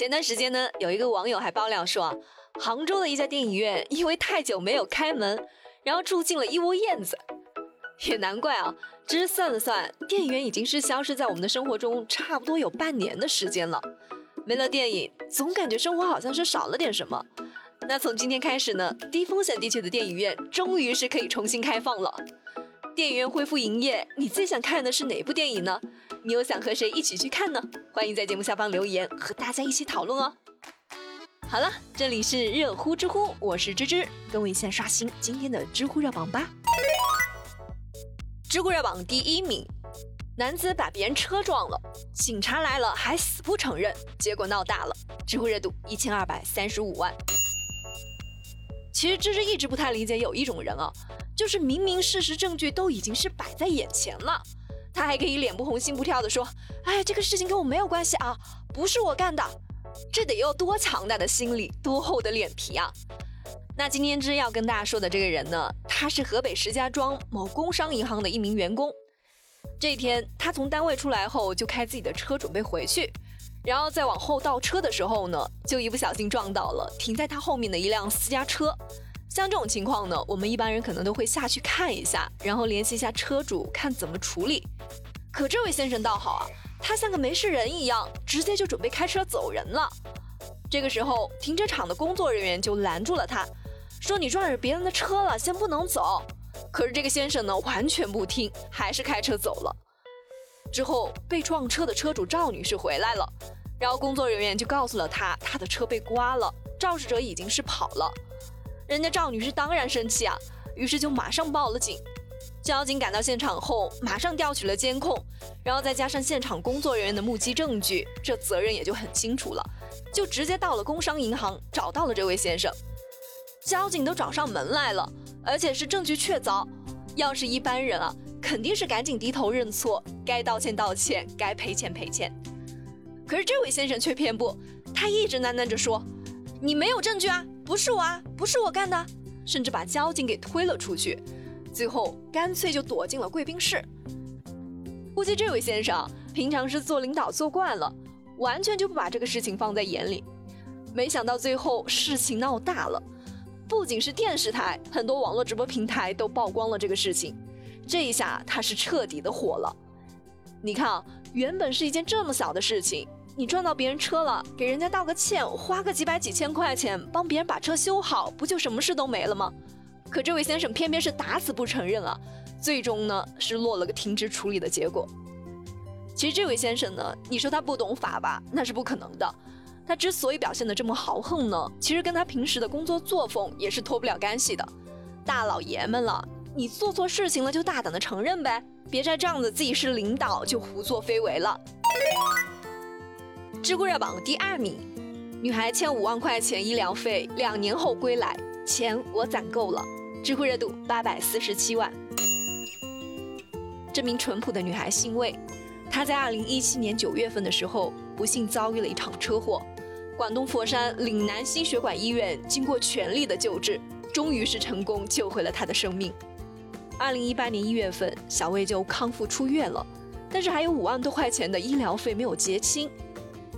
前段时间呢，有一个网友还爆料说，杭州的一家电影院因为太久没有开门，然后住进了一窝燕子。也难怪啊，只是算了算，电影院已经是消失在我们的生活中差不多有半年的时间了。没了电影，总感觉生活好像是少了点什么。那从今天开始呢，低风险地区的电影院终于是可以重新开放了。电影院恢复营业，你最想看的是哪部电影呢？你又想和谁一起去看呢？欢迎在节目下方留言，和大家一起讨论哦。好了，这里是热乎知乎，我是芝芝，跟我一起来刷新今天的知乎热榜吧。知乎热榜第一名，男子把别人车撞了，警察来了还死不承认，结果闹大了。知乎热度一千二百三十五万。其实芝芝一直不太理解，有一种人啊，就是明明事实证据都已经是摆在眼前了，他还可以脸不红心不跳的说：“哎，这个事情跟我没有关系啊，不是我干的。”这得有多强大的心理，多厚的脸皮啊！那今天芝要跟大家说的这个人呢，他是河北石家庄某工商银行的一名员工。这一天，他从单位出来后，就开自己的车准备回去。然后在往后倒车的时候呢，就一不小心撞到了停在他后面的一辆私家车。像这种情况呢，我们一般人可能都会下去看一下，然后联系一下车主，看怎么处理。可这位先生倒好啊，他像个没事人一样，直接就准备开车走人了。这个时候，停车场的工作人员就拦住了他，说：“你撞着别人的车了，先不能走。”可是这个先生呢，完全不听，还是开车走了。之后，被撞车的车主赵女士回来了，然后工作人员就告诉了她，她的车被刮了，肇事者已经是跑了。人家赵女士当然生气啊，于是就马上报了警。交警赶到现场后，马上调取了监控，然后再加上现场工作人员的目击证据，这责任也就很清楚了，就直接到了工商银行，找到了这位先生。交警都找上门来了，而且是证据确凿，要是一般人啊。肯定是赶紧低头认错，该道歉道歉，该赔钱赔钱。可是这位先生却偏不，他一直喃喃着说：“你没有证据啊，不是我啊，不是我干的。”甚至把交警给推了出去，最后干脆就躲进了贵宾室。估计这位先生平常是做领导做惯了，完全就不把这个事情放在眼里。没想到最后事情闹大了，不仅是电视台，很多网络直播平台都曝光了这个事情。这一下他是彻底的火了。你看啊，原本是一件这么小的事情，你撞到别人车了，给人家道个歉，花个几百几千块钱帮别人把车修好，不就什么事都没了吗？可这位先生偏偏是打死不承认啊，最终呢是落了个停职处理的结果。其实这位先生呢，你说他不懂法吧，那是不可能的。他之所以表现的这么豪横呢，其实跟他平时的工作作风也是脱不了干系的。大老爷们了。你做错事情了就大胆的承认呗，别再仗着自己是领导就胡作非为了。知乎热榜第二名，女孩欠五万块钱医疗费，两年后归来，钱我攒够了。知乎热度八百四十七万。这名淳朴的女孩姓魏，她在二零一七年九月份的时候，不幸遭遇了一场车祸。广东佛山岭南心血管医院经过全力的救治，终于是成功救回了她的生命。二零一八年一月份，小魏就康复出院了，但是还有五万多块钱的医疗费没有结清。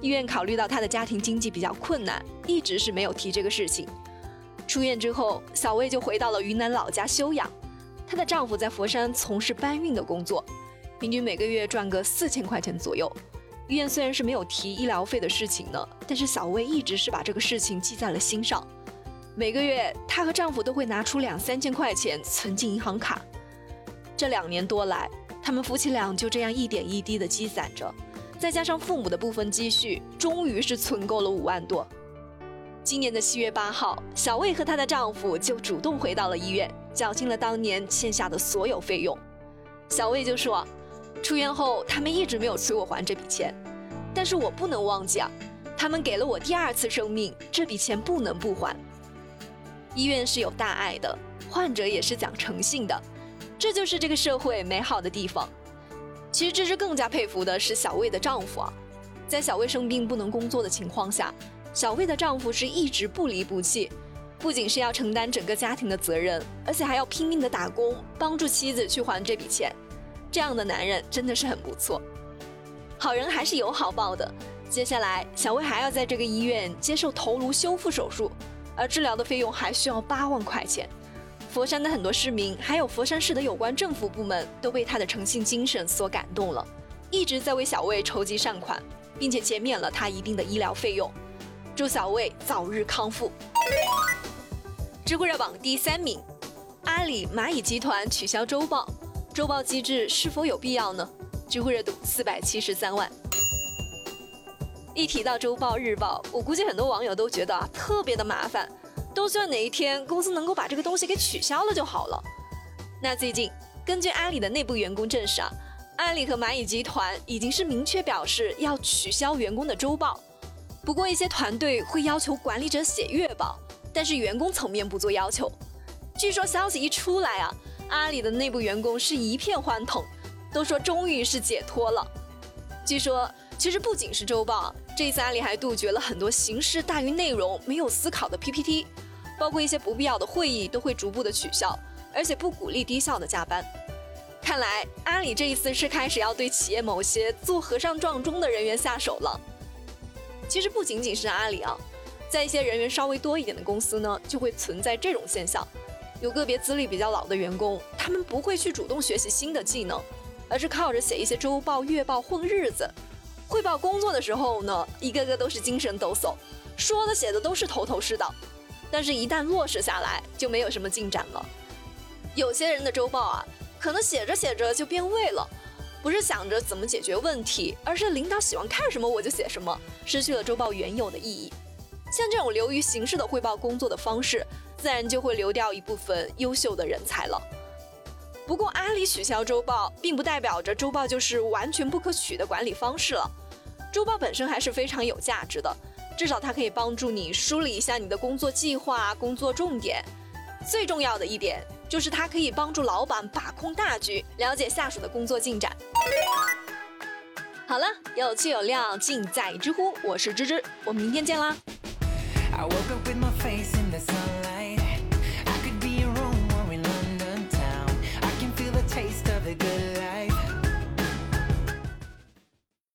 医院考虑到她的家庭经济比较困难，一直是没有提这个事情。出院之后，小魏就回到了云南老家休养。她的丈夫在佛山从事搬运的工作，平均每个月赚个四千块钱左右。医院虽然是没有提医疗费的事情呢，但是小魏一直是把这个事情记在了心上。每个月，她和丈夫都会拿出两三千块钱存进银行卡。这两年多来，他们夫妻俩就这样一点一滴的积攒着，再加上父母的部分积蓄，终于是存够了五万多。今年的七月八号，小魏和她的丈夫就主动回到了医院，缴清了当年欠下的所有费用。小魏就说：“出院后，他们一直没有催我还这笔钱，但是我不能忘记啊，他们给了我第二次生命，这笔钱不能不还。”医院是有大爱的，患者也是讲诚信的，这就是这个社会美好的地方。其实芝芝更加佩服的是小魏的丈夫啊，在小魏生病不能工作的情况下，小魏的丈夫是一直不离不弃，不仅是要承担整个家庭的责任，而且还要拼命的打工，帮助妻子去还这笔钱。这样的男人真的是很不错。好人还是有好报的，接下来，小魏还要在这个医院接受头颅修复手术，而治疗的费用还需要八万块钱。佛山的很多市民，还有佛山市的有关政府部门，都被他的诚信精神所感动了，一直在为小魏筹集善款，并且减免了他一定的医疗费用。祝小魏早日康复。知乎热榜第三名，阿里蚂蚁集团取消周报，周报机制是否有必要呢？知乎热度四百七十三万。一提到周报、日报，我估计很多网友都觉得啊特别的麻烦。都希望哪一天公司能够把这个东西给取消了就好了。那最近，根据阿里的内部员工证实啊，阿里和蚂蚁集团已经是明确表示要取消员工的周报。不过一些团队会要求管理者写月报，但是员工层面不做要求。据说消息一出来啊，阿里的内部员工是一片欢腾，都说终于是解脱了。据说，其实不仅是周报，这一次阿里还杜绝了很多形式大于内容、没有思考的 PPT。包括一些不必要的会议都会逐步的取消，而且不鼓励低效的加班。看来阿里这一次是开始要对企业某些做和尚撞钟的人员下手了。其实不仅仅是阿里啊，在一些人员稍微多一点的公司呢，就会存在这种现象。有个别资历比较老的员工，他们不会去主动学习新的技能，而是靠着写一些周报、月报混日子。汇报工作的时候呢，一个个都是精神抖擞，说的写的都是头头是道。但是，一旦落实下来，就没有什么进展了。有些人的周报啊，可能写着写着就变味了，不是想着怎么解决问题，而是领导喜欢看什么我就写什么，失去了周报原有的意义。像这种流于形式的汇报工作的方式，自然就会流掉一部分优秀的人才了。不过，阿里取消周报，并不代表着周报就是完全不可取的管理方式了。周报本身还是非常有价值的。至少它可以帮助你梳理一下你的工作计划、工作重点。最重要的一点就是它可以帮助老板把控大局，了解下属的工作进展。好了，有趣有料尽在知乎，我是芝芝，我们明天见啦。I woke up with my face